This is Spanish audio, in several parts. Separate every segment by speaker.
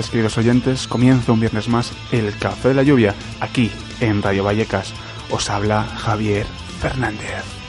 Speaker 1: Tardes, queridos oyentes. Comienza un viernes más el Café de la Lluvia, aquí en Radio Vallecas. Os habla Javier Fernández.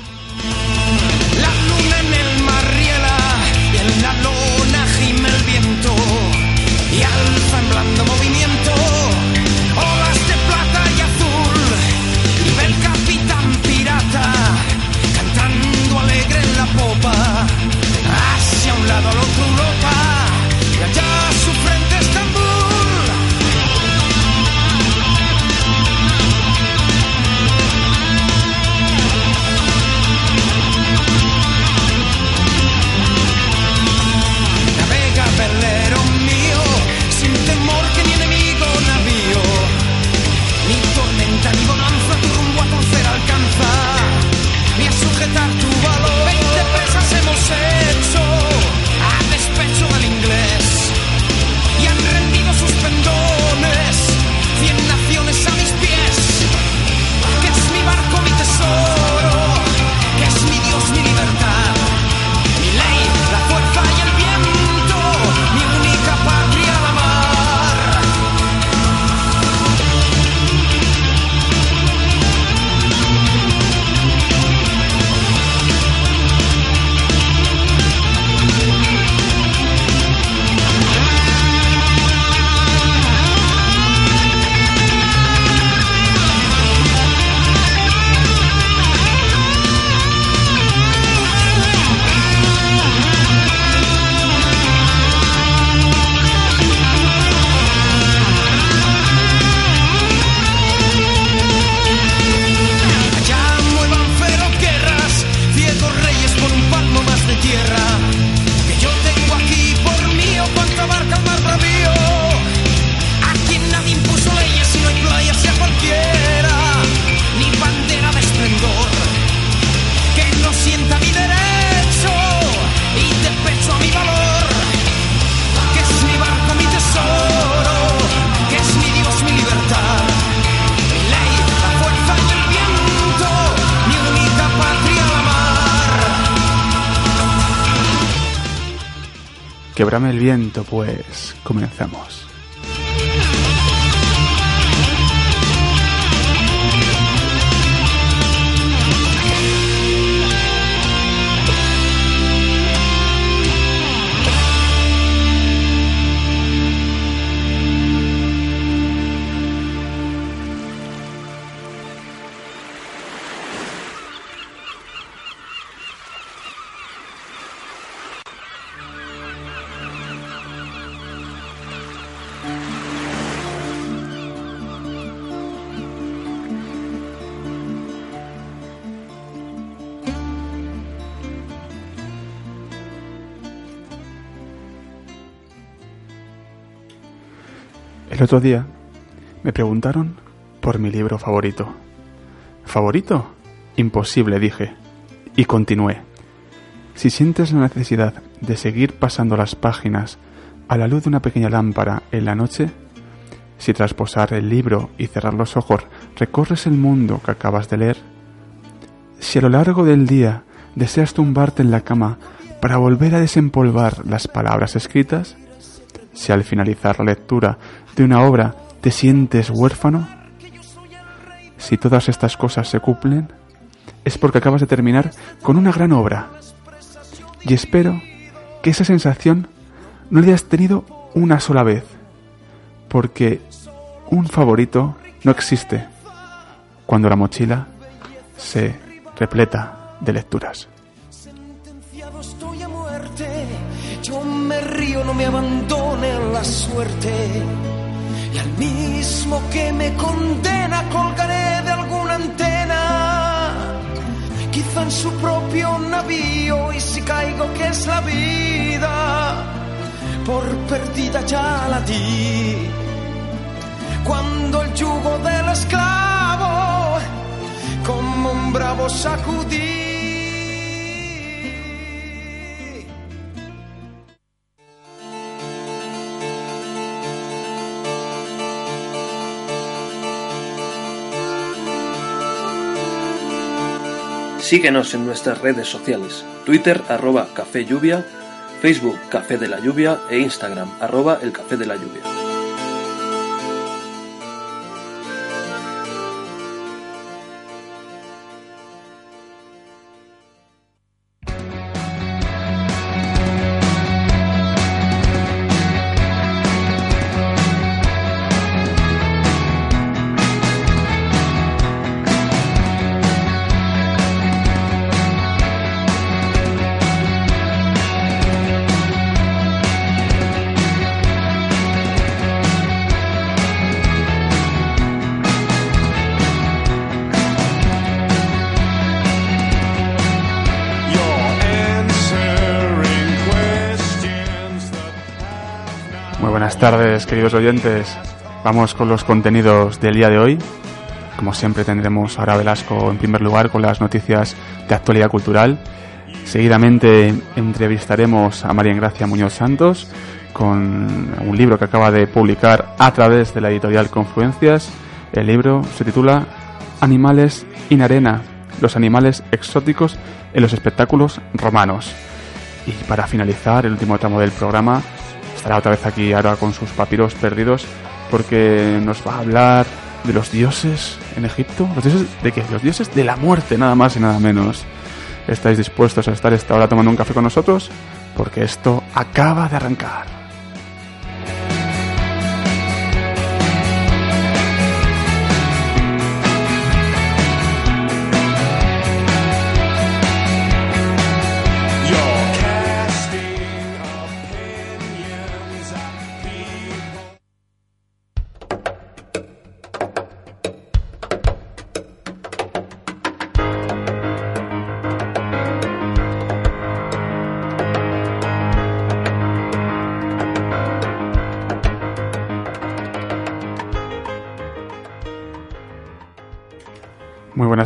Speaker 1: Quebrame el viento, pues comenzamos. El otro día me preguntaron por mi libro favorito. ¿Favorito? Imposible, dije. Y continué. Si sientes la necesidad de seguir pasando las páginas a la luz de una pequeña lámpara en la noche, si tras posar el libro y cerrar los ojos recorres el mundo que acabas de leer, si a lo largo del día deseas tumbarte en la cama para volver a desempolvar las palabras escritas, si al finalizar la lectura de una obra te sientes huérfano, si todas estas cosas se cumplen, es porque acabas de terminar con una gran obra. Y espero que esa sensación no la hayas tenido una sola vez, porque un favorito no existe cuando la mochila se repleta
Speaker 2: de lecturas.
Speaker 1: Sentenciado estoy a muerte, yo me río, no me abandone la suerte. Mismo que me condena colgaré de alguna antena, quizá en su propio navío, y si caigo que es la vida, por perdida ya la di. Cuando el yugo del esclavo, como un bravo sacudí.
Speaker 3: Síguenos en nuestras redes sociales, Twitter arroba Café Lluvia, Facebook Café de la Lluvia. E Instagram arroba El Café de la Lluvia.
Speaker 2: Buenas tardes, queridos oyentes. Vamos con los contenidos del día de hoy. Como siempre tendremos ahora Velasco en primer lugar con las noticias de actualidad cultural. Seguidamente entrevistaremos a María Gracia Muñoz Santos con un libro que acaba de publicar a través de la editorial Confluencias. El libro se titula Animales in Arena, los animales exóticos en los espectáculos romanos. Y para finalizar el último tramo del programa, estará otra vez aquí ahora con sus papiros perdidos porque nos va a hablar de los dioses en Egipto. ¿Los dioses de qué? Los dioses de la muerte, nada más y nada menos. ¿Estáis dispuestos a estar esta hora tomando un café con nosotros? Porque esto acaba de arrancar.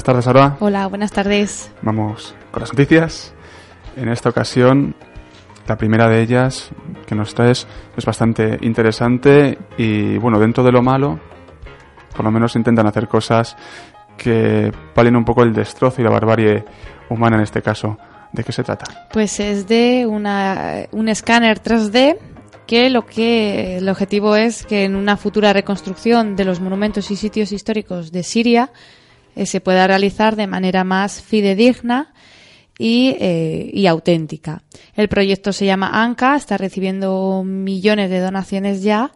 Speaker 2: Tardes, Aroa.
Speaker 4: Hola, buenas tardes.
Speaker 2: Vamos con las noticias. En esta ocasión, la primera de ellas que nos traes es bastante interesante y, bueno, dentro de lo malo, por lo menos intentan hacer cosas que palen un poco el destrozo y la barbarie humana en este caso. ¿De qué se trata?
Speaker 4: Pues es de una, un escáner 3D que lo que el objetivo es que en una futura reconstrucción de los monumentos y sitios históricos de Siria eh, se pueda realizar de manera más fidedigna y, eh, y auténtica. El proyecto se llama ANCA, está recibiendo millones de donaciones ya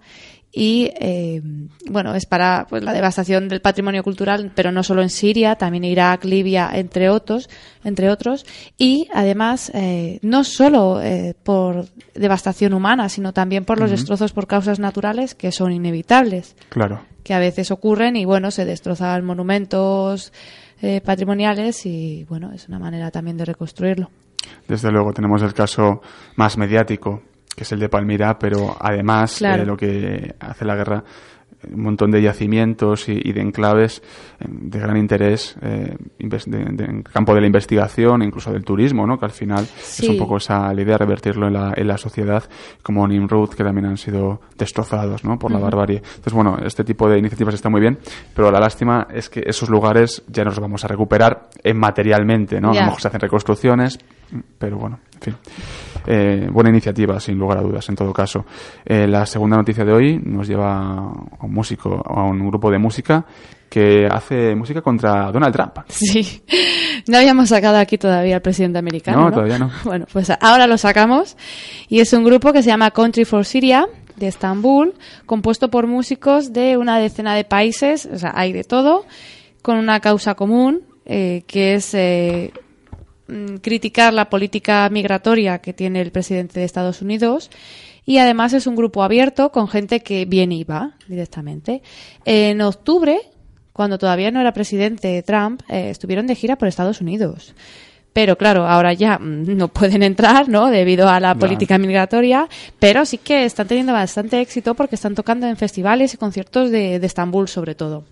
Speaker 4: y eh, bueno es para pues, la devastación del patrimonio cultural pero no solo en Siria también Irak Libia entre otros entre otros y además eh, no solo eh, por devastación humana sino también por los destrozos por causas naturales que son inevitables
Speaker 2: Claro.
Speaker 4: Que a veces ocurren y bueno se destrozan monumentos eh, patrimoniales y bueno es una manera también de reconstruirlo
Speaker 2: Desde luego tenemos el caso más mediático, que es el de Palmira, pero además
Speaker 4: Claro.
Speaker 2: eh, lo que hace la guerra, un montón de yacimientos y, y de enclaves eh, de gran interés eh, en el campo de la investigación, incluso del turismo, ¿no? que al final es un poco esa la idea, revertirlo en la, en la sociedad, como Nimrud, que también han sido destrozados ¿no? por la barbarie. Entonces, bueno, este tipo de iniciativas está muy bien, pero la lástima es que esos lugares ya no los vamos a recuperar eh, materialmente, ¿no? A
Speaker 4: Ya.
Speaker 2: lo mejor se hacen reconstrucciones, pero bueno, en fin. Eh, buena iniciativa, sin lugar a dudas, en todo caso. Eh, la segunda noticia de hoy nos lleva a un músico, a un grupo de música que hace música contra Donald Trump.
Speaker 4: Sí, no habíamos sacado aquí todavía al presidente americano.
Speaker 2: No,
Speaker 4: No,
Speaker 2: todavía no.
Speaker 4: Bueno, pues ahora lo sacamos y es un grupo que se llama Country for Syria de Estambul, compuesto por músicos de una decena de países, o sea, hay de todo, con una causa común eh, que es eh, criticar la política migratoria que tiene el presidente de Estados Unidos y además es un grupo abierto con gente que viene y va directamente. En octubre, cuando todavía no era presidente Trump, eh, estuvieron de gira por Estados Unidos. Pero claro, ahora ya mm, no pueden entrar, ¿no? Debido a la política migratoria, pero sí que están teniendo bastante éxito porque están tocando en festivales y conciertos de, de Estambul sobre todo.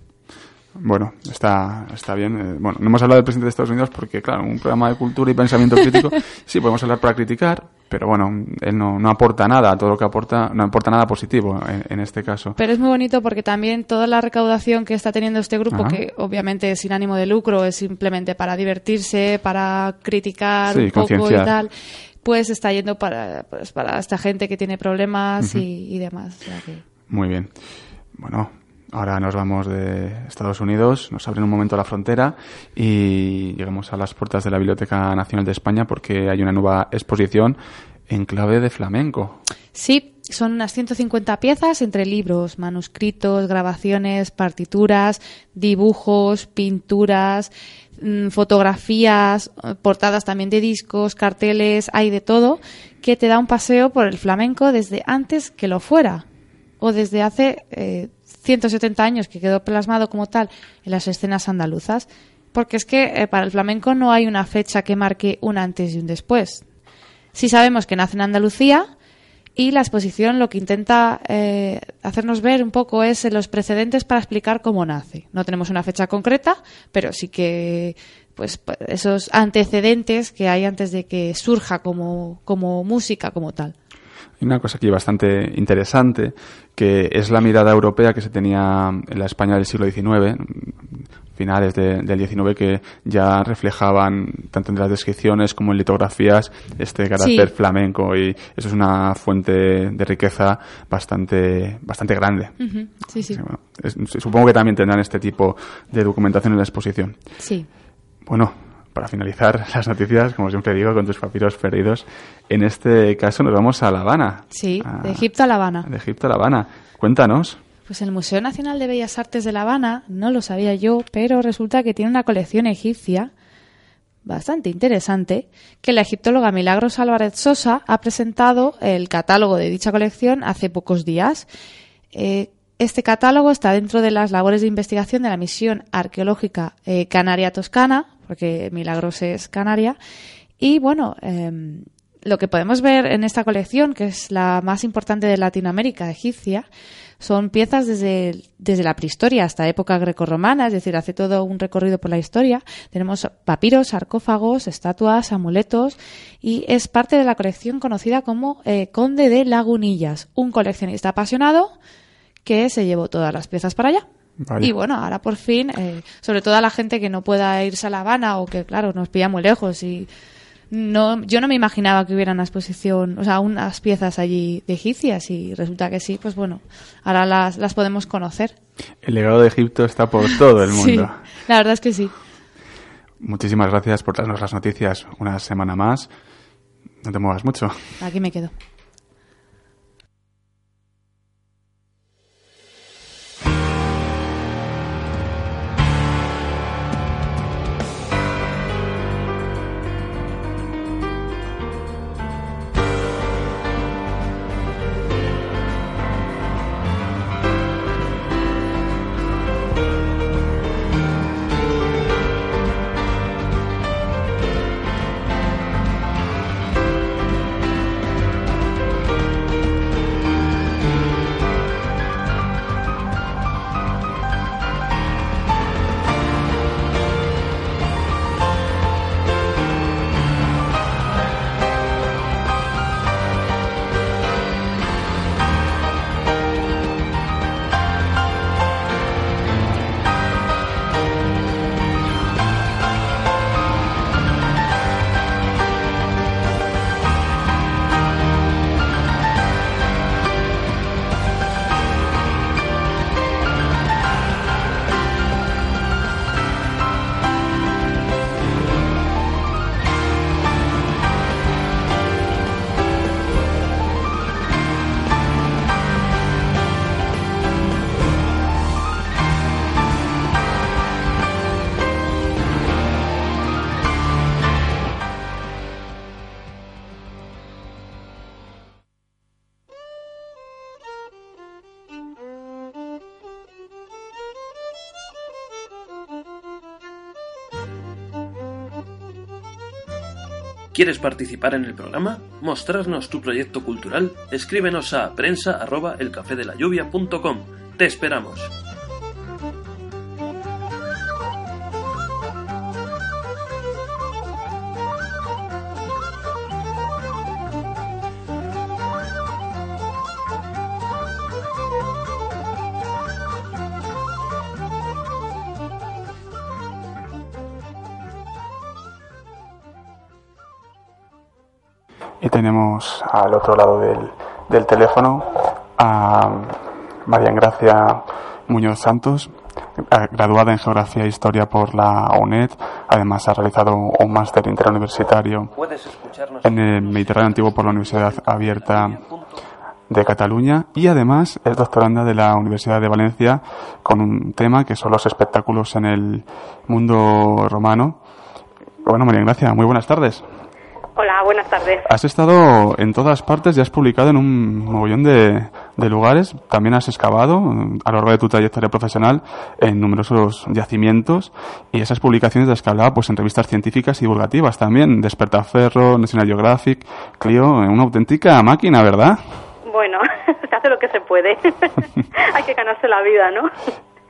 Speaker 2: Bueno, está, está bien. Eh, Bueno, no hemos hablado del presidente de Estados Unidos porque, claro, un programa de cultura y pensamiento crítico, sí, podemos hablar para criticar, pero bueno, él no, no aporta nada, todo lo que aporta, no aporta nada positivo en, en este caso.
Speaker 4: Pero es muy bonito porque también toda la recaudación que está teniendo este grupo,
Speaker 2: Ajá.
Speaker 4: que obviamente es sin ánimo de lucro, es simplemente para divertirse, para criticar
Speaker 2: Sí,
Speaker 4: un poco y tal, pues está yendo para, pues para esta gente que tiene problemas y, y demás. O sea que-
Speaker 2: Muy bien. Bueno, ahora nos vamos de Estados Unidos, nos abren un momento la frontera y llegamos a las puertas de la Biblioteca Nacional de España porque hay una nueva exposición en clave de flamenco.
Speaker 4: Sí, son unas 150 piezas entre libros, manuscritos, grabaciones, partituras, dibujos, pinturas, mm, fotografías, eh, portadas también de discos, carteles, hay de todo, que te da un paseo por el flamenco desde antes que lo fuera o desde hace eh, 170 años que quedó plasmado como tal en las escenas andaluzas. Porque es que eh, para el flamenco no hay una fecha que marque un antes y un después. Sí sabemos que nace en Andalucía y la exposición lo que intenta eh, hacernos ver un poco es los precedentes para explicar cómo nace. No tenemos una fecha concreta, pero sí que pues pa- esos antecedentes que hay antes de que surja como, como música como tal.
Speaker 2: Hay una cosa aquí bastante interesante, que es la mirada europea que se tenía en la España del siglo XIX, finales de- del XIX, que ya reflejaban, tanto en las descripciones como en litografías, este carácter
Speaker 4: Sí.
Speaker 2: flamenco. Y eso es una fuente de riqueza bastante, bastante grande.
Speaker 4: Sí, sí.
Speaker 2: Sí, bueno, es- supongo que también tendrán este tipo de documentación en la exposición.
Speaker 4: Sí.
Speaker 2: Bueno, para finalizar las noticias, como siempre digo, con tus papiros perdidos, en este caso nos vamos a La Habana.
Speaker 4: Sí,
Speaker 2: A-
Speaker 4: de Egipto a La Habana.
Speaker 2: De Egipto a La Habana. Cuéntanos.
Speaker 4: Pues el Museo Nacional de Bellas Artes de La Habana, no lo sabía yo, pero resulta que tiene una colección egipcia bastante interesante, que la egiptóloga Milagros Álvarez Sosa ha presentado el catálogo de dicha colección hace pocos días. Eh, este catálogo está dentro de las labores de investigación de la misión arqueológica eh, Canaria Toscana, porque Milagros es canaria, y bueno, em, lo que podemos ver en esta colección, que es la más importante de Latinoamérica egipcia, son piezas desde, desde la prehistoria hasta época grecorromana, es decir, hace todo un recorrido por la historia. Tenemos papiros, sarcófagos, estatuas, amuletos y es parte de la colección conocida como eh, Conde de Lagunillas, un coleccionista apasionado que se llevó todas las piezas para allá. Y bueno, ahora por fin, eh, sobre todo a la gente que no pueda irse a La Habana o que, claro, nos pilla muy lejos y no, yo no me imaginaba que hubiera una exposición, o sea, unas piezas allí de egipcias y resulta que sí, pues bueno, ahora las, las podemos conocer.
Speaker 2: El legado de Egipto está por todo el
Speaker 4: Sí,
Speaker 2: mundo.
Speaker 4: la verdad es que sí.
Speaker 2: Muchísimas gracias por darnos las noticias una semana más. No te muevas mucho.
Speaker 4: Aquí me quedo.
Speaker 3: ¿Quieres participar en el programa? ¿Mostrarnos tu proyecto cultural? Escríbenos a prensa arroba elcafedelayuvia.com. ¡Te esperamos!
Speaker 2: Tenemos al otro lado del, del teléfono a María Gracia Muñoz Santos, eh, graduada en Geografía e Historia por la UNED. Además, ha realizado un máster interuniversitario en el Mediterráneo Antiguo por la Universidad Abierta de Cataluña y además es doctoranda de la Universidad de Valencia con un tema que son los espectáculos en el mundo romano. Bueno, María Gracia, muy buenas tardes.
Speaker 5: Hola, buenas tardes.
Speaker 2: Has estado en todas partes y has publicado en un mogollón de, de lugares. También has excavado mm, a lo largo de tu trayectoria profesional en numerosos yacimientos y esas publicaciones de las que hablaba pues, en revistas científicas y divulgativas también. Despertaferro, National Geographic, Clio, una auténtica máquina, ¿verdad?
Speaker 5: Bueno, se hace lo que se puede. Hay que ganarse la vida, ¿no?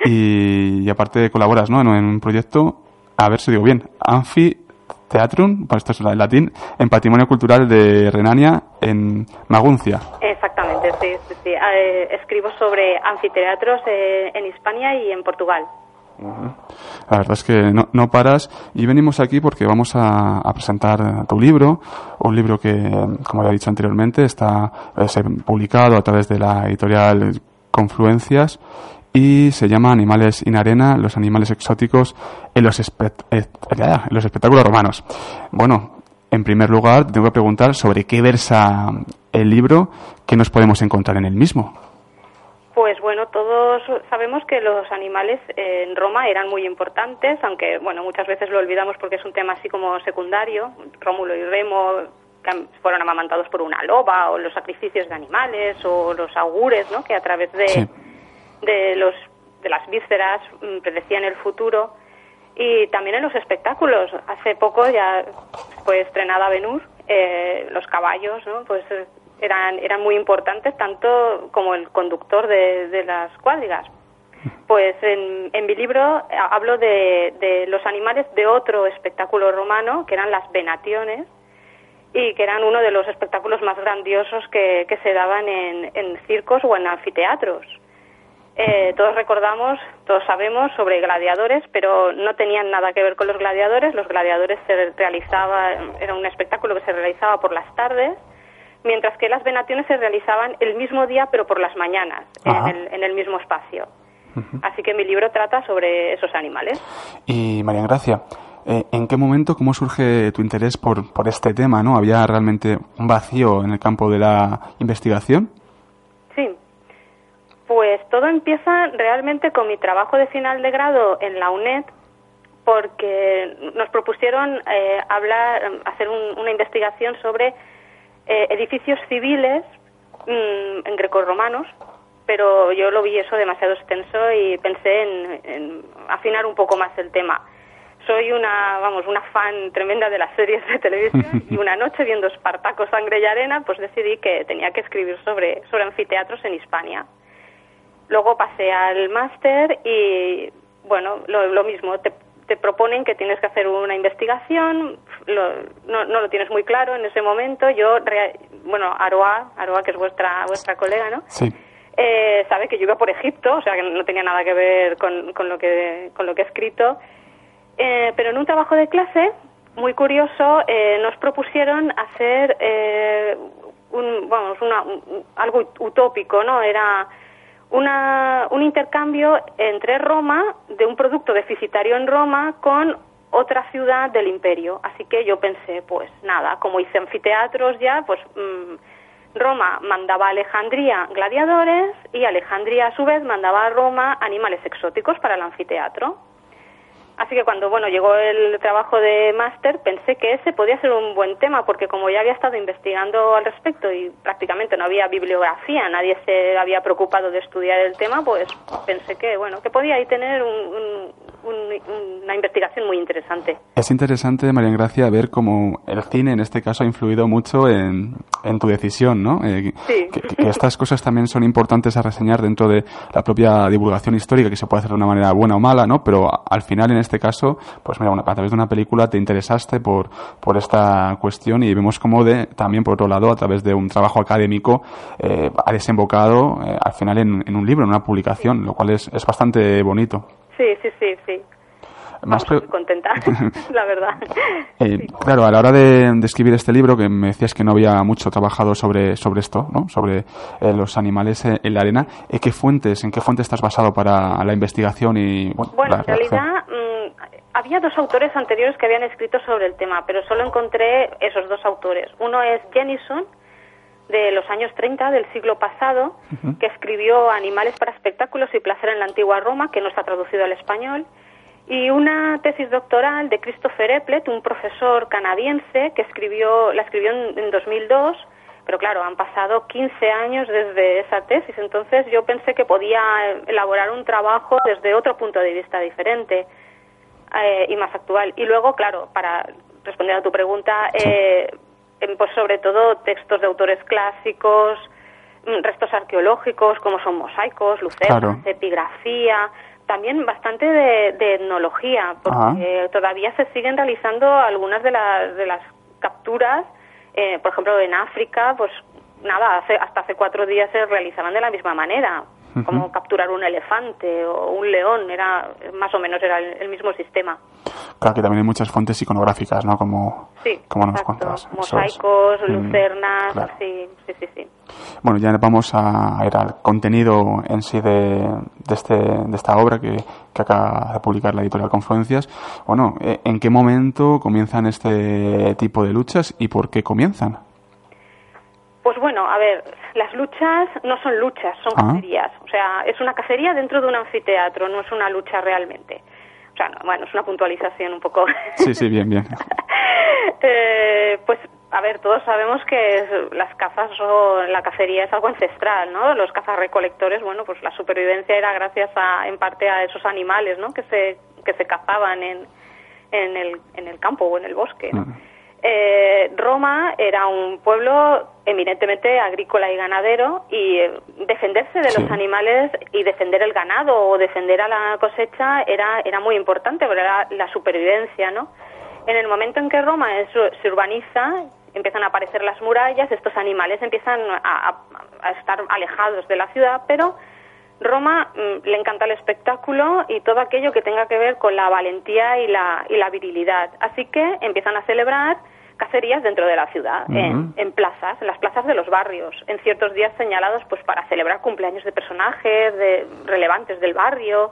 Speaker 2: Y, y aparte colaboras ¿no? en un proyecto, a ver si digo bien, Anfi Teatrum, para esto es en latín, en Patrimonio Cultural de Renania, en Maguncia.
Speaker 5: Exactamente, sí. sí, sí. Eh, escribo sobre anfiteatros eh, en Hispania y en Portugal.
Speaker 2: La verdad es que no, no paras y venimos aquí porque vamos a, a presentar tu libro, un libro que, como ya he dicho anteriormente, está eh, publicado a través de la editorial Confluencias y se llama Animales in Arena, los animales exóticos en los, espect- eh, en los espectáculos romanos. Bueno, en primer lugar, te tengo que preguntar sobre qué versa el libro, qué nos podemos encontrar en el mismo.
Speaker 5: Pues bueno, todos sabemos que los animales en Roma eran muy importantes, aunque bueno, muchas veces lo olvidamos porque es un tema así como secundario. Rómulo y Remo fueron amamantados por una loba, o los sacrificios de animales, o los augures, ¿no? Que a través de,
Speaker 2: Sí.
Speaker 5: De los de las vísceras mm, predecían el futuro. Y también en los espectáculos. Hace poco ya fue estrenada Benur, eh, los caballos, ¿no? Pues eh, eran, eran muy importantes, tanto como el conductor de, de las cuadrigas. Pues en, en mi libro eh, hablo de, de los animales de otro espectáculo romano, que eran las venaciones, y que eran uno de los espectáculos más grandiosos que, que se daban en, en circos o en anfiteatros. Eh, todos recordamos, todos sabemos sobre gladiadores, pero no tenían nada que ver con los gladiadores. Los gladiadores se realizaba, era un espectáculo que se realizaba por las tardes, mientras que las venaciones se realizaban el mismo día, pero por las mañanas, en el, en el mismo espacio. Así que mi libro trata sobre esos animales.
Speaker 2: Y María Gracia, eh, ¿en qué momento, cómo surge tu interés por, por este tema? ¿no? ¿Había realmente un vacío en el campo de la investigación?
Speaker 5: Pues todo empieza realmente con mi trabajo de final de grado en la UNED, porque nos propusieron eh, hablar, hacer un- una investigación sobre eh, edificios civiles mm, en grecorromanos, pero yo lo vi eso demasiado extenso y pensé en, en afinar un poco más el tema. Soy una, vamos, una fan tremenda de las series de televisión y una noche viendo Espartaco, Sangre y Arena, pues decidí que tenía que escribir sobre, sobre anfiteatros en Hispania. Luego pasé al máster y, bueno, lo, lo mismo, te, te proponen que tienes que hacer una investigación, lo- no, no lo tienes muy claro en ese momento. Yo, rea- bueno, Aroa, Aroa, que es vuestra, vuestra colega, ¿no?
Speaker 2: Sí.
Speaker 5: Eh, sabe que yo iba por Egipto, o sea que no tenía nada que ver con, con lo, que, con lo que he escrito. Eh, pero en un trabajo de clase, muy curioso, eh, nos propusieron hacer eh, un, vamos, una, un- algo utópico, ¿no? Era una, un intercambio entre Roma, de un producto deficitario en Roma, con otra ciudad del imperio. Así que yo pensé, pues nada, como hice anfiteatros ya, pues mm, Roma mandaba a Alejandría gladiadores y Alejandría a su vez mandaba a Roma animales exóticos para el anfiteatro. Así que cuando bueno llegó el trabajo de máster pensé que ese podía ser un buen tema porque como ya había estado investigando al respecto y prácticamente no había bibliografía, nadie se había preocupado de estudiar el tema, pues pensé que bueno que podía ahí tener un, un- un- una investigación muy interesante.
Speaker 2: Es interesante, María Gracia, ver cómo el cine en este caso ha influido mucho en, en tu decisión, ¿no? Eh,
Speaker 5: Sí.
Speaker 2: que, que estas cosas también son importantes a reseñar dentro de la propia divulgación histórica, que se puede hacer de una manera buena o mala, ¿no? Pero al final, en este caso, pues mira, a través de una película te interesaste por, por esta cuestión y vemos cómo de, también, por otro lado, a través de un trabajo académico, eh, ha desembocado eh, al final en, en un libro, en una publicación, lo cual es, es bastante bonito.
Speaker 5: Sí, sí, sí, sí.
Speaker 2: Más
Speaker 5: Vamos,
Speaker 2: pre-
Speaker 5: contenta, la verdad.
Speaker 2: Eh, Claro, a la hora de, de escribir este libro, que me decías que no había mucho trabajado sobre, sobre esto, ¿no? sobre eh, los animales eh, en la arena, ¿eh, ¿qué fuentes, ¿en qué fuentes estás basado para la investigación y bueno,
Speaker 5: Bueno, en realidad mm, había dos autores anteriores que habían escrito sobre el tema, pero solo encontré esos dos autores. Uno es Jennison, de los años 30 del siglo pasado, que escribió Animales para espectáculos y placer en la antigua Roma, que no está traducido al español, y una tesis doctoral de Christopher Epplet, un profesor canadiense que escribió, la escribió en, en 2002, pero claro, han pasado 15 años desde esa tesis, entonces yo pensé que podía elaborar un trabajo desde otro punto de vista diferente eh, y más actual. Y luego, claro, para responder a tu pregunta, eh, pues sobre todo textos de autores clásicos, mm, restos arqueológicos como son mosaicos, lucernas,
Speaker 2: Claro.
Speaker 5: epigrafía, también bastante de, de etnología, porque todavía se siguen realizando algunas de las, de las capturas, eh, por ejemplo en África, pues nada, hace, hasta hace cuatro días se realizaban de la misma manera, como capturar un elefante o un león, era más o menos era el, el mismo sistema.
Speaker 2: Claro que también hay muchas fuentes iconográficas, ¿no? Como,
Speaker 5: Sí,
Speaker 2: como nos cuentas. Eso es.
Speaker 5: Mosaicos,
Speaker 2: Mm,
Speaker 5: lucernas,
Speaker 2: claro.
Speaker 5: sí, sí, sí, sí.
Speaker 2: Bueno, ya vamos a ir al contenido en sí de, de, este, de esta obra que, que acaba de publicar la editorial Confluencias. Bueno, eh, ¿en qué momento comienzan este tipo de luchas y por qué comienzan?
Speaker 5: Pues bueno, a ver, las luchas no son luchas, son
Speaker 2: Ah.
Speaker 5: cacerías. O sea, es una cacería dentro de un anfiteatro, no es una lucha realmente. O sea, no, bueno, es una puntualización un poco.
Speaker 2: Sí, sí, bien, bien.
Speaker 5: Eh, pues, a ver, todos sabemos que las cazas o la cacería es algo ancestral, ¿no? Los cazarrecolectores, bueno, pues la supervivencia era gracias a, en parte a esos animales, ¿no? Que se, que se cazaban en, en, el, en el campo o en el bosque, ¿no? Eh, Roma era un pueblo eminentemente agrícola y ganadero y eh, defenderse de
Speaker 2: Sí.
Speaker 5: los animales y defender el ganado o defender a la cosecha era, era muy importante, porque era la supervivencia, ¿no? En el momento en que Roma es- se urbaniza, empiezan a aparecer las murallas, estos animales empiezan a, a- a estar alejados de la ciudad, pero Roma mm, le encanta el espectáculo y todo aquello que tenga que ver con la valentía y la, y la virilidad. Así que empiezan a celebrar cacerías dentro de la ciudad, en, en plazas, en las plazas de los barrios, en ciertos días señalados pues para celebrar cumpleaños de personajes de, relevantes del barrio.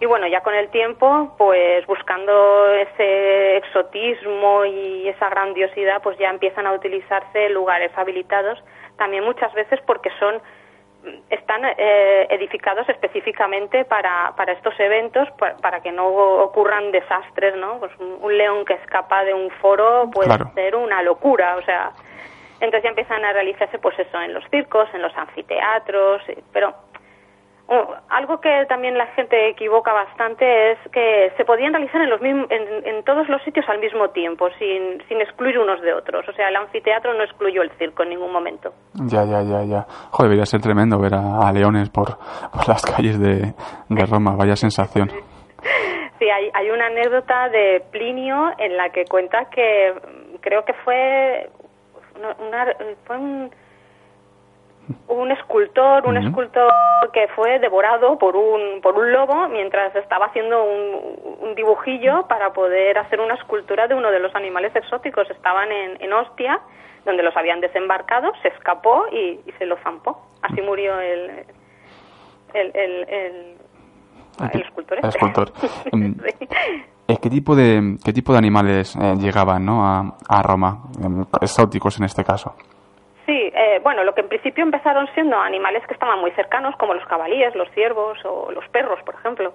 Speaker 5: Y bueno, ya con el tiempo, pues buscando ese exotismo y esa grandiosidad, pues ya empiezan a utilizarse lugares habilitados, también muchas veces porque son están eh, edificados específicamente para, para estos eventos, pa- para, que no ocurran desastres, ¿no? Pues un, un león que escapa de un foro puede
Speaker 2: Claro.
Speaker 5: ser una locura, o sea, entonces ya empiezan a realizarse, pues eso, en los circos, en los anfiteatros, eh, pero oh, algo que también la gente equivoca bastante es que se podían realizar en, los mismos, en, en todos los sitios al mismo tiempo, sin, sin excluir unos de otros. O sea, el anfiteatro no excluyó el circo en ningún momento.
Speaker 2: Ya, ya, ya, ya. Joder, debería ser tremendo ver a, a leones por, por las calles de, de Roma. Vaya sensación.
Speaker 5: Sí, hay, hay una anécdota de Plinio en la que cuenta que mm, creo que fue, una- una- fue un, un escultor, un escultor que fue devorado por un, por un lobo mientras estaba haciendo un, un dibujillo para poder hacer una escultura de uno de los animales exóticos. Estaban en, en Ostia, donde los habían desembarcado, se escapó y, y se lo zampó. Así murió el, el, el, el, el escultor. Este.
Speaker 2: escultor. Mm,
Speaker 5: Sí.
Speaker 2: ¿Qué tipo de, qué tipo de animales eh, llegaban ¿no? a, a Roma? Em, Exóticos en este caso.
Speaker 5: Eh, bueno, lo que en principio empezaron siendo animales que estaban muy cercanos, como los cabalíes, los ciervos o los perros, por ejemplo.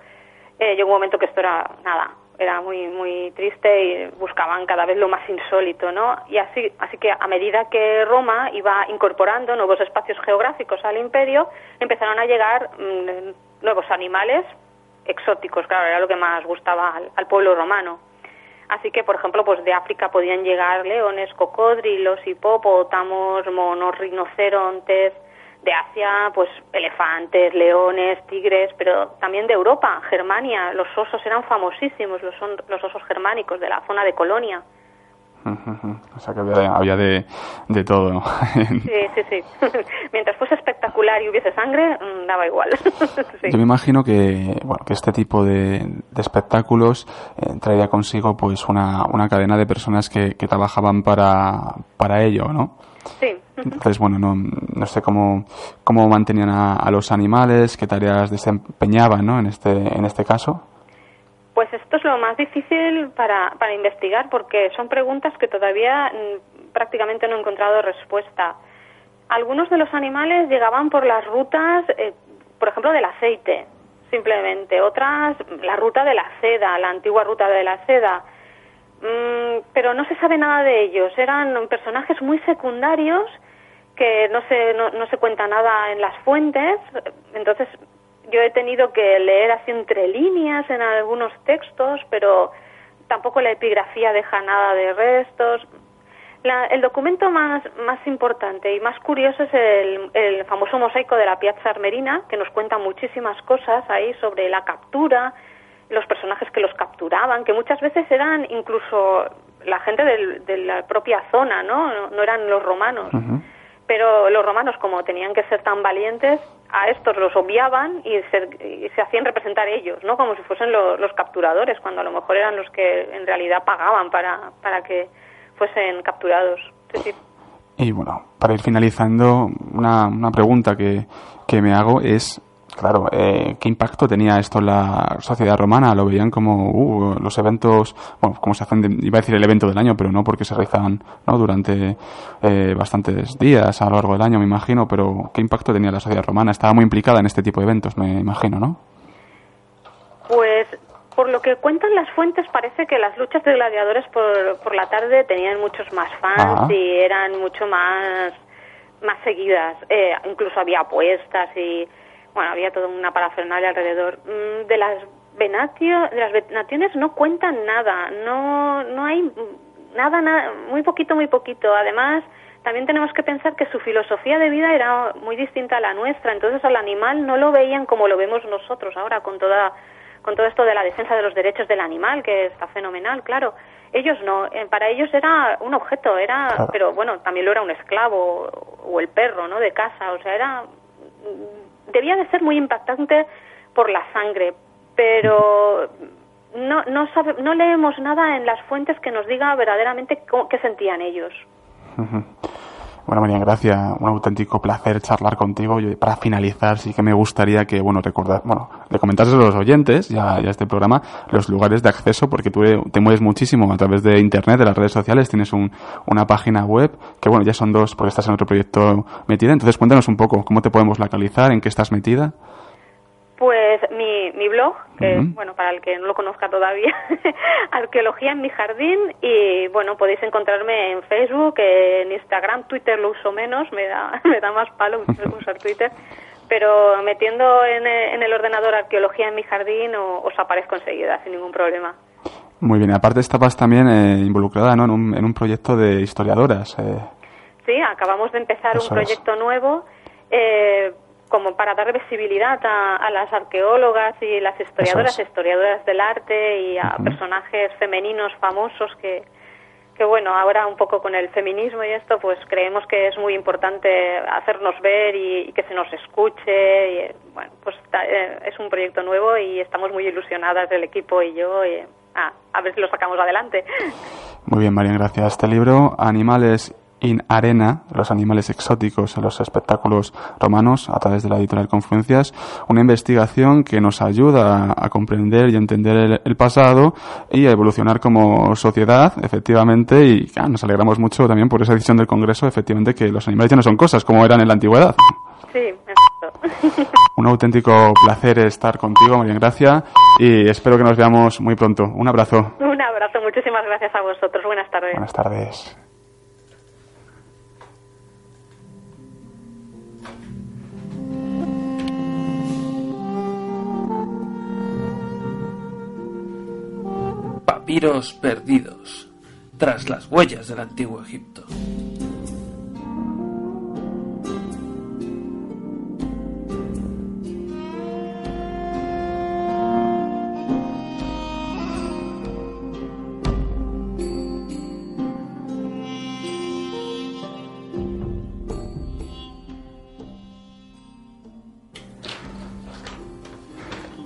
Speaker 5: Eh, llegó un momento que esto era nada, era muy muy triste y buscaban cada vez lo más insólito, ¿no? Y así, así que a medida que Roma iba incorporando nuevos espacios geográficos al imperio, empezaron a llegar mm, nuevos animales exóticos, claro, era lo que más gustaba al, pueblo romano. Así que, por ejemplo, pues de África podían llegar leones, cocodrilos, hipopótamos, monos, rinocerontes, de Asia, pues elefantes, leones, tigres, pero también de Europa, Germania, los osos eran famosísimos, los, los osos germánicos de la zona de Colonia.
Speaker 2: O sea que había, de, de, todo.
Speaker 5: sí, sí, sí. Mientras fuese espectacular y hubiese sangre, mm, daba igual.
Speaker 2: Yo me imagino que, bueno, que este tipo de, de espectáculos eh, traería consigo pues una, una cadena de personas que, que trabajaban para, para ello, ¿no?
Speaker 5: Sí.
Speaker 2: Entonces, bueno, no, no sé cómo, cómo mantenían a, a, los animales, qué tareas desempeñaban, ¿no? En este, en este caso.
Speaker 5: Esto es lo más difícil para, para investigar porque son preguntas que todavía mm, prácticamente no he encontrado respuesta. Algunos de los animales llegaban por las rutas, eh, por ejemplo, del aceite, simplemente. Otras, la ruta de la seda, la antigua ruta de la seda. Mm, pero no se sabe nada de ellos. Eran personajes muy secundarios que no se, no, no se cuenta nada en las fuentes. Entonces yo he tenido que leer así entre líneas en algunos textos, pero tampoco la epigrafía deja nada de restos. el documento más, más importante y más curioso es el, el, famoso mosaico de la Piazza Armerina, que nos cuenta muchísimas cosas ahí sobre la captura, los personajes que los capturaban, que muchas veces eran incluso la gente de la propia zona, ¿no? No, eran los romanos. Pero los romanos, como tenían que ser tan valientes, a estos los obviaban y se, se hacían representar ellos, ¿no? Como si fuesen los capturadores, cuando a lo mejor eran los que en realidad pagaban para, para que fuesen capturados.
Speaker 2: Y bueno, para ir finalizando, una, una pregunta que, que me hago es Claro, eh, ¿qué impacto tenía esto en la sociedad romana? Lo veían como uh, los eventos, bueno, como se hacen, iba a decir el evento del año, pero no porque se realizaban ¿no? durante eh, bastantes días a lo largo del año, me imagino, pero ¿qué impacto tenía la sociedad romana? Estaba muy implicada en este tipo de eventos, me imagino, ¿no?
Speaker 5: Pues por lo que cuentan las fuentes, parece que las luchas de gladiadores por, por la tarde tenían muchos más fans y eran mucho más, más seguidas. Eh, incluso había apuestas y bueno, había toda una parafernalia alrededor. Mm, de las venatio, de las venaciones no cuentan nada, no, no hay nada, nada, muy poquito, muy poquito. Además, también tenemos que pensar que su filosofía de vida era muy distinta a la nuestra, entonces al animal no lo veían como lo vemos nosotros ahora con toda con todo esto de la defensa de los derechos del animal, que está fenomenal, claro. Ellos no, eh, para ellos era un objeto, era, pero bueno, también lo era un esclavo o el perro, ¿no? De casa, o sea, era debía de ser muy impactante por la sangre, pero no, no, no leemos nada en las fuentes que nos diga verdaderamente qué sentían ellos.
Speaker 2: Bueno, María gracias. Un auténtico placer charlar contigo. y para finalizar, sí que me gustaría que, bueno, recordar, bueno, le comentases a los oyentes ya, ya este programa los lugares de acceso, porque tú te mueves muchísimo a través de Internet, de las redes sociales. Tienes un, una página web, que bueno, ya son dos porque estás en otro proyecto metida. Entonces, cuéntanos un poco cómo te podemos localizar, en qué estás metida.
Speaker 5: Pues mi, mi blog, que bueno, para el que no lo conozca todavía, Arqueología en mi jardín y bueno, podéis encontrarme en Facebook, en Instagram, Twitter lo uso menos, me da, me da más palo usar Twitter, pero metiendo en, el ordenador Arqueología en mi jardín os aparezco enseguida, sin ningún problema.
Speaker 2: Muy bien, aparte estabas también eh, involucrada ¿no? en, un, en un proyecto de historiadoras. Eh.
Speaker 5: Sí, acabamos de empezar un proyecto nuevo. Eh, como para dar visibilidad a, las arqueólogas y las historiadoras, historiadoras del arte y a personajes femeninos famosos que, que bueno, ahora un poco con el feminismo y esto, pues creemos que es muy importante hacernos ver y, que se nos escuche. Y, bueno, pues eh, es un proyecto nuevo y estamos muy ilusionadas el equipo y yo. Y, ah, a ver si lo sacamos adelante.
Speaker 2: Muy bien, María, gracias. Este libro, Animales in Arena, los animales exóticos en los espectáculos romanos, a través de la editorial Confluencias, una investigación que nos ayuda a, comprender y entender el, pasado y a evolucionar como sociedad, efectivamente, y nos alegramos mucho también por esa decisión del Congreso, efectivamente, que los animales ya no son cosas como eran en la antigüedad.
Speaker 5: Sí, exacto.
Speaker 2: Un auténtico placer estar contigo, María Gracia, y espero que nos veamos muy pronto. Un abrazo.
Speaker 5: Un abrazo, muchísimas gracias a vosotros. Buenas tardes.
Speaker 2: Buenas tardes.
Speaker 3: Iros perdidos tras las huellas del antiguo Egipto.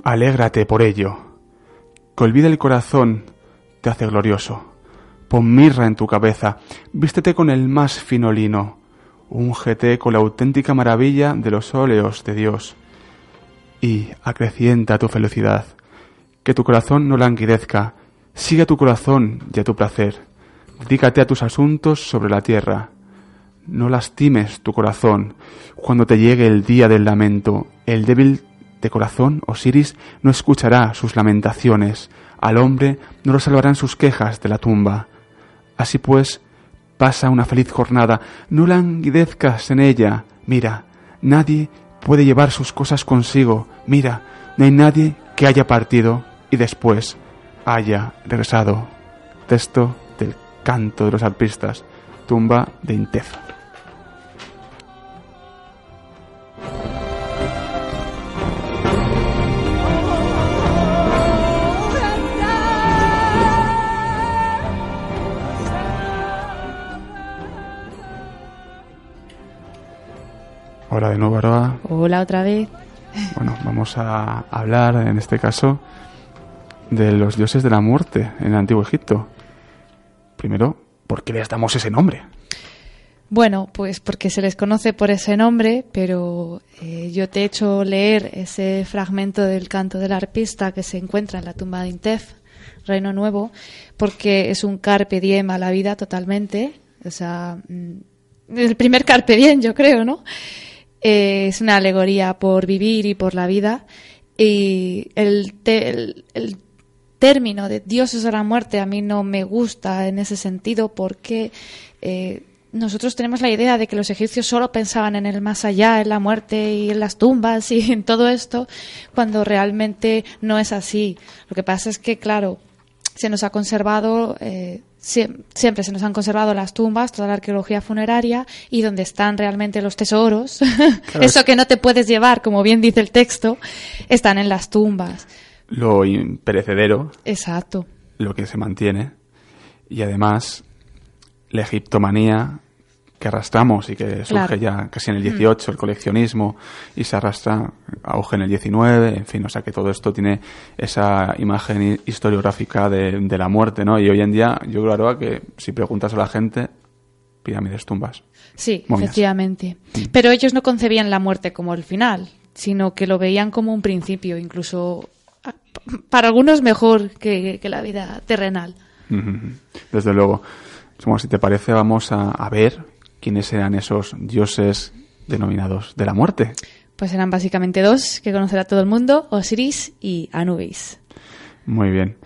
Speaker 2: Alégrate por ello. Que olvide el corazón te hace glorioso. Pon mirra en tu cabeza, vístete con el más fino lino, úngete con la auténtica maravilla de los óleos de Dios, y acrecienta tu felicidad. Que tu corazón no languidezca, sigue a tu corazón y a tu placer. Dedícate a tus asuntos sobre la tierra. No lastimes tu corazón cuando te llegue el día del lamento. El débil de corazón, Osiris no escuchará sus lamentaciones. Al hombre no lo salvarán sus quejas de la tumba. Así pues, pasa una feliz jornada, no languidezcas en ella. Mira, nadie puede llevar sus cosas consigo. Mira, no hay nadie que haya partido y después haya regresado. Texto del canto de los alpistas, tumba de Intef. Hola de nuevo, Aroa.
Speaker 4: Hola otra vez.
Speaker 2: Bueno, vamos a hablar en este caso de los dioses de la muerte en el antiguo Egipto. Primero, ¿por qué les damos ese nombre?
Speaker 4: Bueno, pues porque se les conoce por ese nombre, pero eh, yo te he hecho leer ese fragmento del canto del arpista que se encuentra en la tumba de Intef, Reino Nuevo, porque es un carpe diem a la vida totalmente. O sea, mm, el primer carpe diem, yo creo, ¿no? Es una alegoría por vivir y por la vida. Y el, te- el- término de dioses de la muerte a mí no me gusta en ese sentido porque eh, nosotros tenemos la idea de que los egipcios solo pensaban en el más allá, en la muerte y en las tumbas y en todo esto, cuando realmente no es así. Lo que pasa es que, claro, se nos ha conservado, eh, siempre se nos han conservado las tumbas, toda la arqueología funeraria y donde están realmente los tesoros, eso
Speaker 2: es-
Speaker 4: que no te puedes llevar, como bien dice el texto, están en las tumbas.
Speaker 2: Lo imperecedero,
Speaker 4: Exacto.
Speaker 2: lo que se mantiene, y además la egiptomanía que arrastramos y que surge
Speaker 4: Claro.
Speaker 2: ya casi en el 18, el coleccionismo, y se arrastra auge en el 19, en fin, o sea que todo esto tiene esa imagen hi- historiográfica de, de la muerte, ¿no? Y hoy en día, yo creo, Aroa, que si preguntas a la gente, pirámides, tumbas.
Speaker 4: Sí,
Speaker 2: Momias.
Speaker 4: efectivamente. Pero ellos no concebían la muerte como el final, sino que lo veían como un principio, incluso para algunos mejor que, que la vida terrenal.
Speaker 2: Desde luego. Bueno, si te parece, vamos a, a ver quiénes eran esos dioses denominados de la muerte.
Speaker 4: Pues eran básicamente dos que conocerá todo el mundo, Osiris y Anubis.
Speaker 2: Muy bien.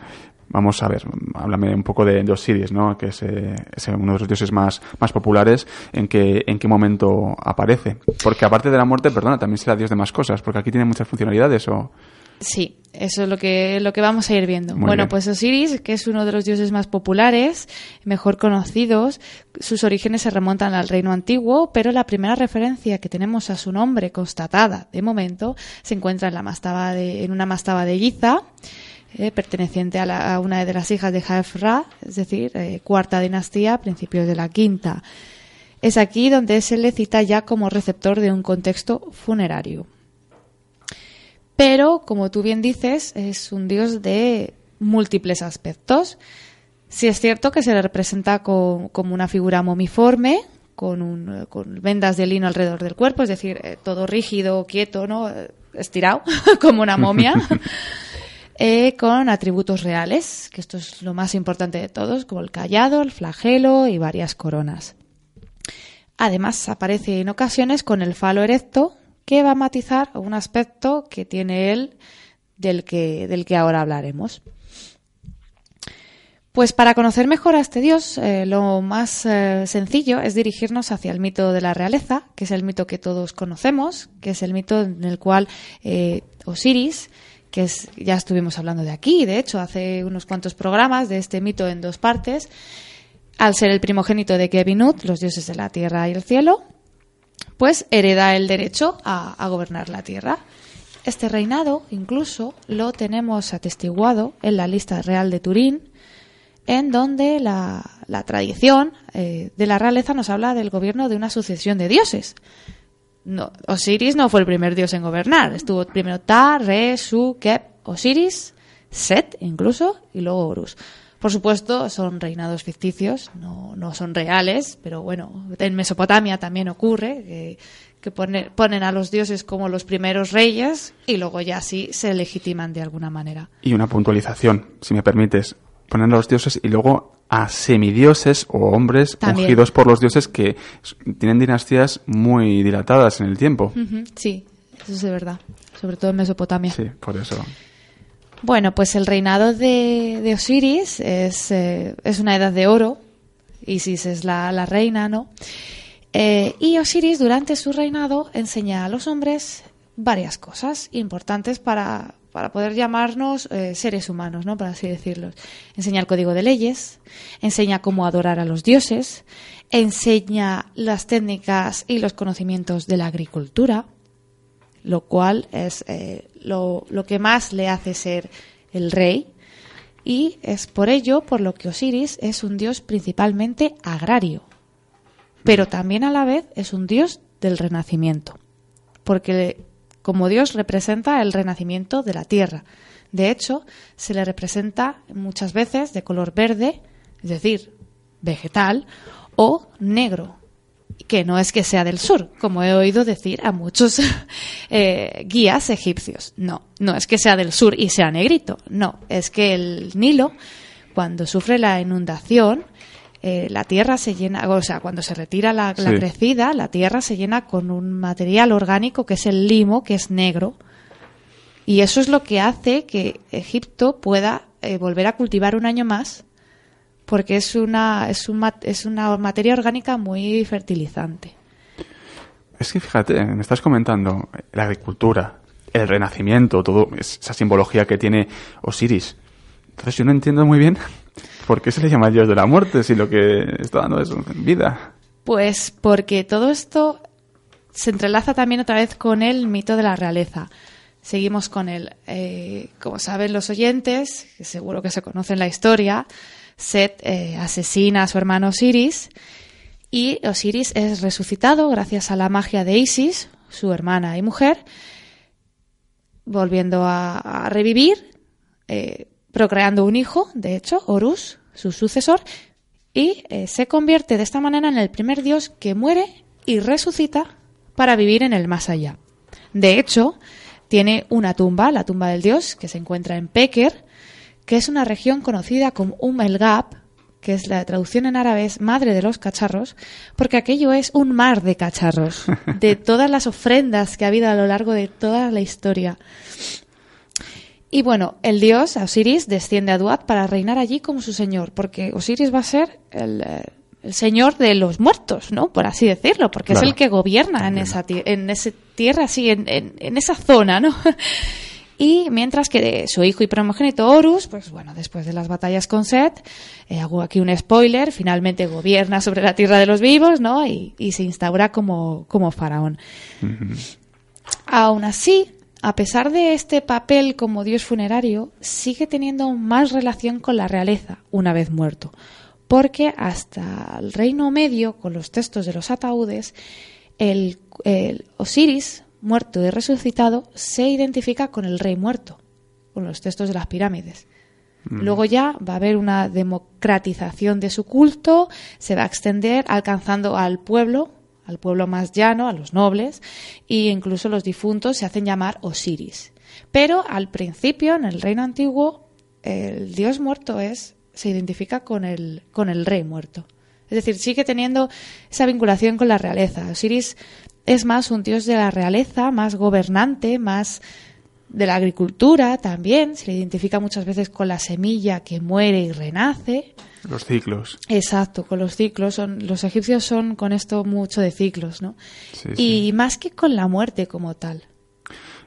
Speaker 2: Vamos a ver, háblame un poco de, de Osiris, ¿no? Que es, eh, es uno de los dioses más, más populares. ¿En qué, ¿En qué momento aparece? Porque aparte de la muerte, perdona, también será dios de más cosas, porque aquí tiene muchas funcionalidades o...
Speaker 4: Sí, eso es lo que, lo que vamos a ir viendo.
Speaker 2: Muy
Speaker 4: bueno,
Speaker 2: bien.
Speaker 4: pues Osiris, que es uno de los dioses más populares, mejor conocidos, sus orígenes se remontan al reino antiguo, pero la primera referencia que tenemos a su nombre constatada de momento se encuentra en, la mastaba de, en una mastaba de Giza, eh, perteneciente a, la- a una de las hijas de Jaef-Ra, es decir, eh, cuarta dinastía, principios de la quinta. Es aquí donde se le cita ya como receptor de un contexto funerario. Pero, como tú bien dices, es un dios de múltiples aspectos. Sí es cierto que se le representa con- como una figura momiforme, con, un- con vendas de lino alrededor del cuerpo, es decir, eh, todo rígido, quieto, ¿no? Eh, estirado, como una momia, eh, con atributos reales, que esto es lo más importante de todos, como el callado, el flagelo y varias coronas. Además, aparece en ocasiones con el falo erecto, que va a matizar un aspecto que tiene él del que, del que ahora hablaremos. Pues para conocer mejor a este dios, eh, lo más eh, sencillo es dirigirnos hacia el mito de la realeza, que es el mito que todos conocemos, que es el mito en el cual eh, Osiris, que es, ya estuvimos hablando de aquí, de hecho, hace unos cuantos programas de este mito en dos partes. Al ser el primogénito de Kevinut, los dioses de la tierra y el cielo, pues hereda el derecho a, gobernar la tierra. Este reinado incluso lo tenemos atestiguado en la lista real de Turín, en donde la, tradición eh, de la realeza nos habla del gobierno de una sucesión de dioses. Osiris no fue el primer dios en gobernar. Estuvo primero Ta, Re, Su, Kep, Osiris, Set incluso, y luego Horus. Por supuesto, son reinados ficticios, no, no son reales, pero bueno, en Mesopotamia también ocurre que, que pone- ponen a los dioses como los primeros reyes y luego ya sí se legitiman de alguna manera.
Speaker 2: Y una puntualización, si me permites. Poner a los dioses y luego a semidioses o hombres
Speaker 4: También.
Speaker 2: ungidos por los dioses que tienen dinastías muy dilatadas en el tiempo.
Speaker 4: Sí, eso es de verdad, sobre todo en Mesopotamia.
Speaker 2: Sí, por eso.
Speaker 4: Bueno, pues el reinado de, Osiris es, eh, es una edad de oro. Isis es la, la reina, ¿no? Eh, y Osiris, durante su reinado, enseña a los hombres varias cosas importantes para, para poder llamarnos eh, seres humanos, ¿no? Por así decirlo. Enseña el código de leyes, enseña cómo adorar a los dioses, enseña las técnicas y los conocimientos de la agricultura, lo cual es lo, lo que más le hace ser el rey. Y es por ello por lo que Osiris es un dios principalmente agrario, pero también a la vez es un dios del renacimiento, porque como dios representa el renacimiento de la tierra. De hecho, se le representa muchas veces de color verde, es decir, vegetal, o negro, que no es que sea del sur, como he oído decir a muchos eh, guías egipcios. No, no es que sea del sur y sea negrito. No, es que el Nilo, cuando sufre la inundación, eh, la tierra se llena, o sea, cuando se retira la, la
Speaker 2: Sí.
Speaker 4: crecida, la tierra se llena con un material orgánico que es el limo, que es negro. Y eso es lo que hace que Egipto pueda eh, volver a cultivar un año más porque es una, es, un es una materia orgánica muy fertilizante.
Speaker 2: Es que fíjate, me estás comentando la agricultura, el renacimiento, todo esa simbología que tiene Osiris. Entonces yo no entiendo muy bien por qué se le llama el dios de la muerte si lo que está dando es vida.
Speaker 4: Pues porque todo esto se entrelaza también otra vez con el mito de la realeza. Seguimos con él. Eh, como saben los oyentes, que seguro que se conocen la historia, Set eh, asesina a su hermano Osiris y Osiris es resucitado gracias a la magia de Isis, su hermana y mujer, volviendo a, revivir, eh, procreando un hijo, de hecho, Horus, su sucesor, y eh, se convierte de esta manera en el primer dios que muere y resucita para vivir en el más allá. De hecho, tiene una tumba, la tumba del dios, que se encuentra en Peker, que es una región conocida como Umm el Gap, que es la traducción en árabe es madre de los cacharros, porque aquello es un mar de cacharros, de todas las ofrendas que ha habido a lo largo de toda la historia. Y bueno, el dios Osiris desciende a Duat para reinar allí como su señor, porque Osiris va a ser el, eh, el señor de los muertos, ¿no? Por así decirlo, porque
Speaker 2: Claro.
Speaker 4: es el que gobierna en esa, en esa tierra, así, en, en, en esa zona, ¿no? Y mientras que de su hijo y primogénito Horus, pues bueno, después de las batallas con Set, eh, hago aquí un spoiler, finalmente gobierna sobre la tierra de los vivos, ¿no? Y, y se instaura como, como faraón. Aún así, a pesar de este papel como dios funerario, sigue teniendo más relación con la realeza una vez muerto, porque hasta el Reino Medio, con los textos de los ataúdes, el, el Osiris, muerto y resucitado, se identifica con el rey muerto, con los textos de las pirámides. Luego ya va a haber una democratización de su culto, se va a extender alcanzando al pueblo, al pueblo más llano, a los nobles, e incluso los difuntos se hacen llamar Osiris. Pero al principio, en el reino antiguo, el dios muerto es se identifica con el, con el rey muerto. Es decir, sigue teniendo esa vinculación con la realeza. Osiris es más un dios de la realeza, más gobernante, más de la agricultura también. Se le identifica muchas veces con la semilla que muere y renace.
Speaker 2: Los ciclos.
Speaker 4: Exacto, con los ciclos. Son, los egipcios son con esto mucho de ciclos, ¿no?
Speaker 2: Sí,
Speaker 4: y
Speaker 2: sí.
Speaker 4: más que con la muerte como tal.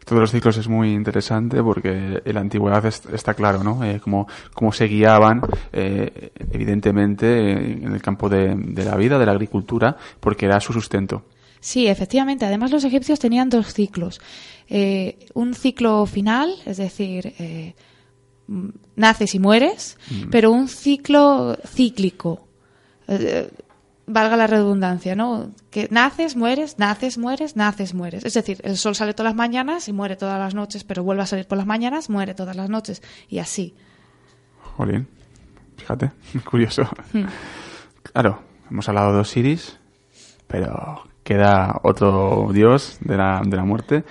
Speaker 2: Esto de los ciclos es muy interesante porque en la antigüedad es- está claro, ¿no? Eh, cómo, cómo se guiaban, eh, evidentemente, en el campo de, de la vida, de la agricultura, porque era su sustento.
Speaker 4: Sí, efectivamente. Además, los egipcios tenían dos ciclos. Eh, un ciclo final, es decir, eh, mm, naces y mueres, pero un ciclo cíclico. Eh, valga la redundancia, ¿no? Que naces, mueres, naces, mueres, naces, mueres. Es decir, el sol sale todas las mañanas y muere todas las noches, pero vuelve a salir por las mañanas, muere todas las noches. Y así.
Speaker 2: Jolín, fíjate, curioso. Claro, hemos hablado de Osiris, pero queda otro dios de la, de la muerte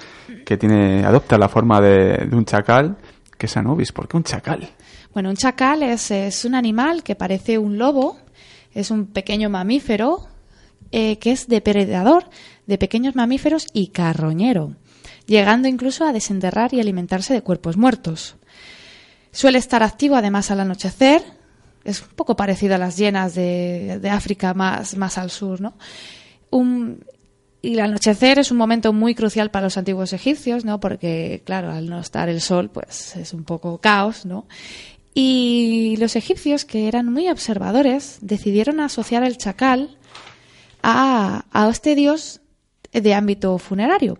Speaker 2: que tiene adopta la forma de, de un chacal, que es Anubis. ¿Por qué un chacal?
Speaker 4: Bueno, un chacal es, es un animal que parece un lobo, es un pequeño mamífero eh, que es depredador de pequeños mamíferos y carroñero, llegando incluso a desenterrar y alimentarse de cuerpos muertos. Suele estar activo además al anochecer, es un poco parecido a las hienas de, de África más, más al sur, ¿no? Un- y el anochecer es un momento muy crucial para los antiguos egipcios, ¿no? Porque, claro, al no estar el sol, pues es un poco caos, ¿no? Y los egipcios, que eran muy observadores, decidieron asociar el chacal a, a este dios de ámbito funerario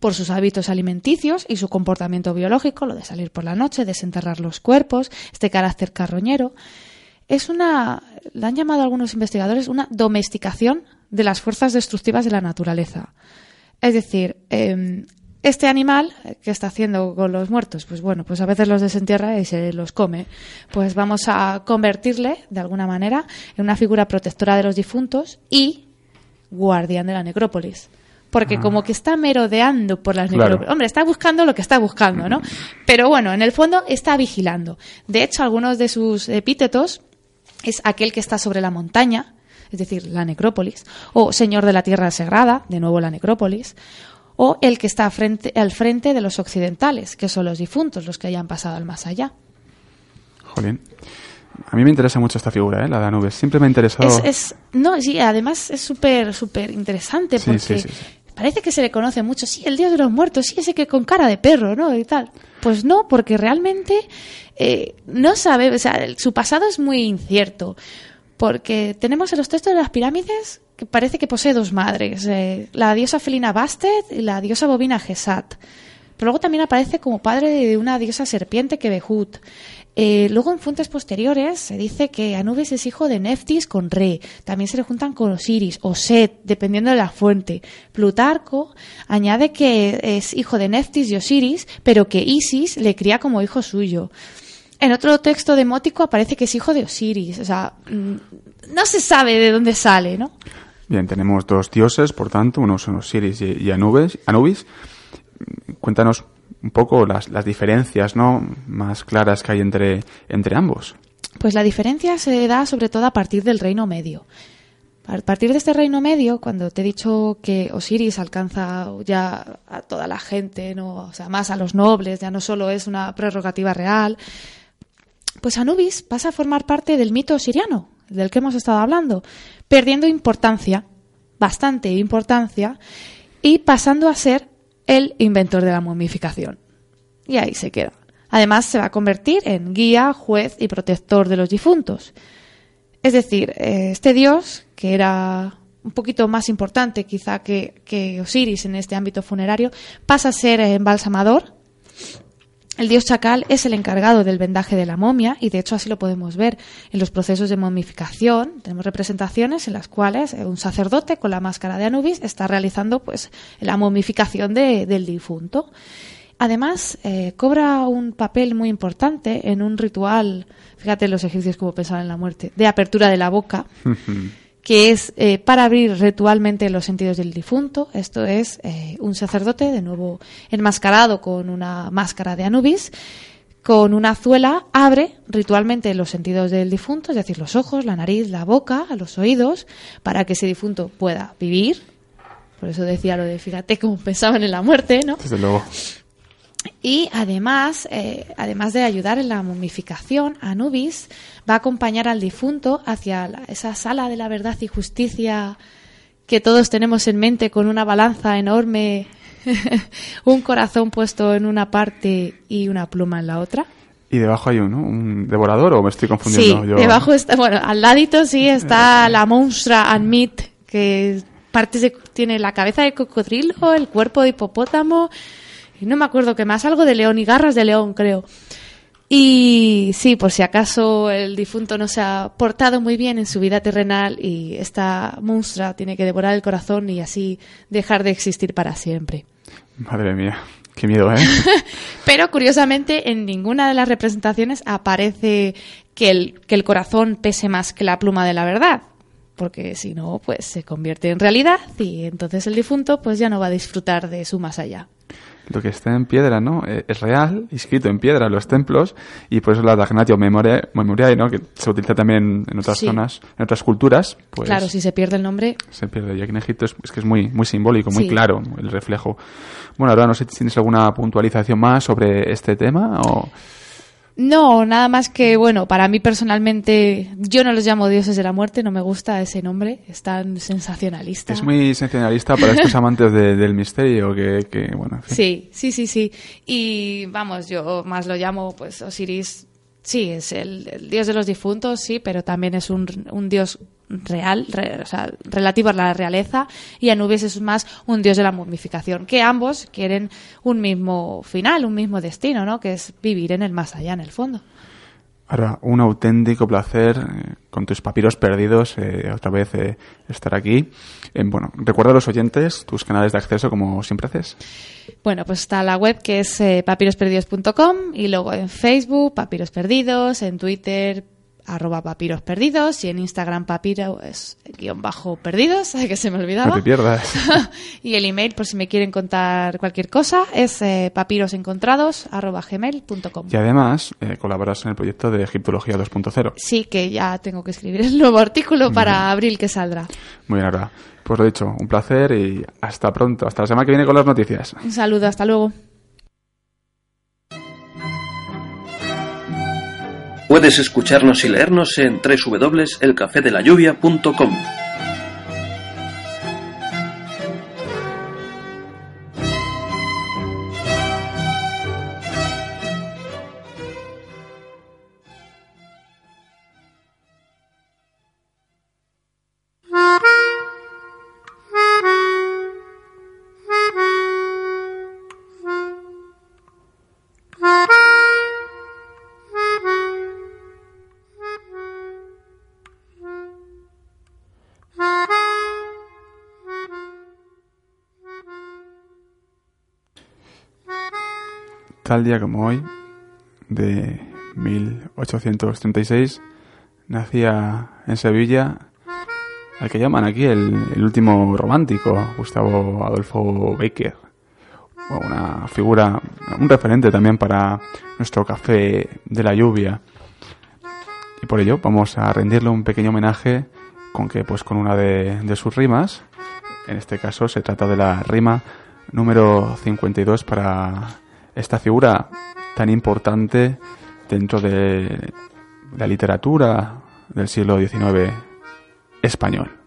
Speaker 4: por sus hábitos alimenticios y su comportamiento biológico, lo de salir por la noche, desenterrar los cuerpos, este carácter carroñero. Es una, la han llamado algunos investigadores, una domesticación de las fuerzas destructivas de la naturaleza. Es decir, eh, este animal, eh, ¿qué está haciendo con los muertos? Pues bueno, pues a veces los desentierra y se los come. Pues vamos a convertirle, de alguna manera, en una figura protectora de los difuntos y guardián de la necrópolis. Porque como que está merodeando por las
Speaker 2: Claro.
Speaker 4: necrópolis. Hombre, está buscando lo que está buscando, ¿no? Pero bueno, en el fondo está vigilando. De hecho, algunos de sus epítetos es aquel que está sobre la montaña, es decir, la necrópolis, o señor de la tierra sagrada, de nuevo la necrópolis, o el que está frente, al frente de los occidentales, que son los difuntos, los que hayan pasado al más allá.
Speaker 2: Jolín. A mí me interesa mucho esta figura, ¿eh? la de Anubis. Siempre me ha interesado.
Speaker 4: Es, es- no, sí, además es súper, súper interesante porque
Speaker 2: sí, sí, sí.
Speaker 4: parece que se le conoce mucho. Sí, el dios de los muertos, sí, ese que con cara de perro, ¿no? Y tal. Pues no, porque realmente eh, no sabe, o sea, el- su pasado es muy incierto. Porque tenemos en los textos de las pirámides que parece que posee dos madres, eh, la diosa felina Bastet y la diosa bovina Gesat. Pero luego también aparece como padre de una diosa serpiente que Behut. Eh, luego en fuentes posteriores se dice que Anubis es hijo de Neftis con Re. También se le juntan con Osiris o Set, dependiendo de la fuente. Plutarco añade que es hijo de Neftis y Osiris, pero que Isis le cría como hijo suyo. En otro texto demótico aparece que es hijo de Osiris. O sea, mm, no se sabe de dónde sale, ¿no?
Speaker 2: Bien, tenemos dos dioses, por tanto, uno son Osiris y, y Anubis, Anubis. Cuéntanos un poco las, las diferencias ¿no? más claras que hay entre, entre ambos.
Speaker 4: Pues la diferencia se da sobre todo a partir del Reino Medio. A partir de este Reino Medio, cuando te he dicho que Osiris alcanza ya a toda la gente, ¿no? o sea, más a los nobles, ya no solo es una prerrogativa real, pues Anubis pasa a formar parte del mito osiriano, del que hemos estado hablando, perdiendo importancia, bastante importancia, y pasando a ser el inventor de la momificación. Y ahí se queda. Además, se va a convertir en guía, juez y protector de los difuntos. Es decir, eh, este dios, que era un poquito más importante quizá que, que Osiris en este ámbito funerario, pasa a ser eh, embalsamador. El dios chacal es el encargado del vendaje de la momia y de hecho así lo podemos ver en los procesos de momificación. Tenemos representaciones en las cuales eh, un sacerdote con la máscara de Anubis está realizando pues la momificación de- del difunto. Además, eh, cobra un papel muy importante en un ritual, fíjate los egipcios como pensaban en la muerte, de apertura de la boca, que es eh, para abrir ritualmente los sentidos del difunto. Esto es eh, un sacerdote, de nuevo enmascarado con una máscara de Anubis, con una azuela, abre ritualmente los sentidos del difunto, es decir, los ojos, la nariz, la boca, los oídos, para que ese difunto pueda vivir. Por eso decía lo de fíjate cómo pensaban en la muerte, ¿no?
Speaker 2: Desde luego.
Speaker 4: Y además, eh, además de ayudar en la momificación, Anubis va a acompañar al difunto hacia la- esa sala de la verdad y justicia que todos tenemos en mente con una balanza enorme un corazón puesto en una parte y una pluma en la otra.
Speaker 2: Y debajo hay un, ¿no? un devorador o me estoy
Speaker 4: Sí,
Speaker 2: confundiendo yo.
Speaker 4: debajo está, bueno, al ladito sí está la Monstra and Meat, que partes de, tiene la cabeza de cocodrilo, el cuerpo de hipopótamo, y no me acuerdo qué más, algo de león y garras de león, creo. Y sí, por si acaso el difunto no se ha portado muy bien en su vida terrenal y esta monstrua tiene que devorar el corazón y así dejar de existir para siempre.
Speaker 2: Madre mía, qué miedo, ¿eh?
Speaker 4: Pero curiosamente en ninguna de las representaciones aparece que el, que el corazón pese más que la pluma de la verdad. Porque si no, pues se convierte en realidad y entonces el difunto pues ya no va a disfrutar de su más allá.
Speaker 2: Lo que está en piedra, ¿no? Eh, Es real, escrito en piedra en los templos, y por eso la Dagnatio Memoriae, Memoriae, ¿no? Que se utiliza también en otras
Speaker 4: Sí.
Speaker 2: zonas, en otras culturas, pues
Speaker 4: claro, si se pierde el nombre,
Speaker 2: se pierde. Y aquí en Egipto es, es que es muy, muy simbólico, muy
Speaker 4: Sí.
Speaker 2: claro el reflejo. Bueno, ahora no sé si tienes alguna puntualización más sobre este tema o...
Speaker 4: No, nada más que, bueno, para mí personalmente, yo no los llamo dioses de la muerte, no me gusta ese nombre, es tan sensacionalista.
Speaker 2: Es muy sensacionalista para estos amantes de- del misterio que, que, bueno, en fin.
Speaker 4: Sí, sí, sí, sí. Y vamos, yo más lo llamo, pues Osiris, sí, es el, el dios de los difuntos, sí, pero también es un, un dios real, re- o sea, relativo a la realeza, y Anubis es más un dios de la momificación, que ambos quieren un mismo final, un mismo destino, ¿no? Que es vivir en el más allá, en el fondo.
Speaker 2: Ahora, un auténtico placer eh, con tus papiros perdidos, eh, otra vez eh, estar aquí. Bueno, recuerda a los oyentes tus canales de acceso como siempre haces.
Speaker 4: Bueno, pues está la web que es papirosperdidos.com y luego en Facebook, Papiros Perdidos, en Twitter, arroba papiros perdidos y en Instagram papiro es guion bajo perdidos, que se me olvidaba.
Speaker 2: No te pierdas.
Speaker 4: y el email, por si me quieren contar cualquier cosa, es eh, papirosencontrados arroba gmail.com.
Speaker 2: y además, eh, colaboras en el proyecto de Egiptología 2.0.
Speaker 4: Sí, que ya tengo que escribir el nuevo artículo para abril que saldrá.
Speaker 2: Muy bien, ahora. Pues lo dicho, un placer y hasta pronto. Hasta la semana que viene con las noticias.
Speaker 4: Un saludo, hasta luego.
Speaker 3: Puedes escucharnos y leernos en www.elcafedelayuvia.com.
Speaker 2: Día como hoy, de 1836, nacía en Sevilla al que llaman aquí el, último romántico, Gustavo Adolfo Becker. Una figura, un referente también para nuestro café de la lluvia. Y por ello vamos a rendirle un pequeño homenaje con que, pues, con una de sus rimas. En este caso se trata de la rima número 52 para esta figura tan importante dentro de la literatura del siglo XIX español.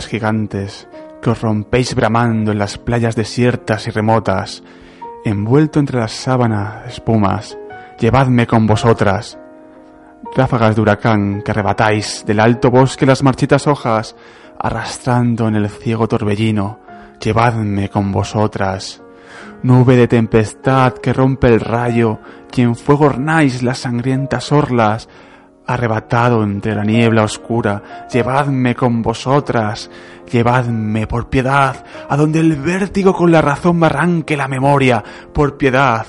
Speaker 2: Gigantes que os rompéis bramando en las playas desiertas y remotas, envuelto entre las sábanas espumas, llevadme con vosotras. Ráfagas de huracán que arrebatáis del alto bosque las marchitas hojas, arrastrando en el ciego torbellino, llevadme con vosotras. Nube de tempestad que rompe el rayo, y en fuego ornáis las sangrientas orlas, arrebatado entre la niebla oscura, llevadme con vosotras, llevadme por piedad, a donde el vértigo con la razón me arranque la memoria, por piedad.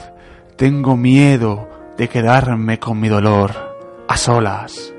Speaker 2: Tengo miedo de quedarme con mi dolor, a solas.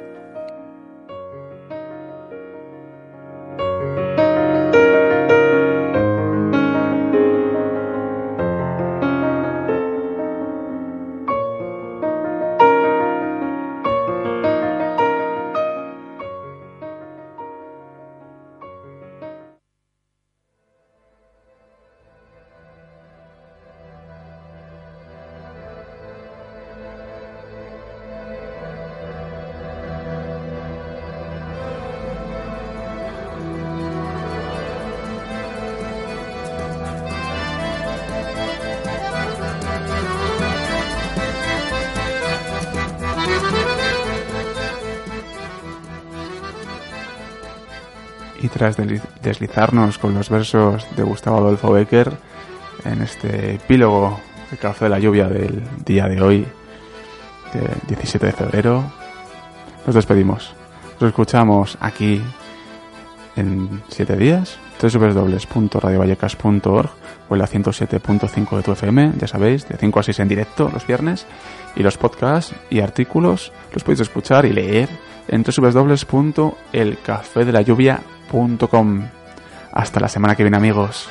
Speaker 2: Tras desli- deslizarnos con los versos de Gustavo Adolfo Becker en este epílogo de Café de la Lluvia del día de hoy, de 17 de febrero, nos despedimos. Nos escuchamos aquí en 7 días, www.radiovallecas.org o en la 107.5 de tu FM, ya sabéis, de 5 a 6 en directo los viernes. Y los podcasts y artículos los podéis escuchar y leer en www.elcafedelayuvia.com. Hasta la semana que viene amigos.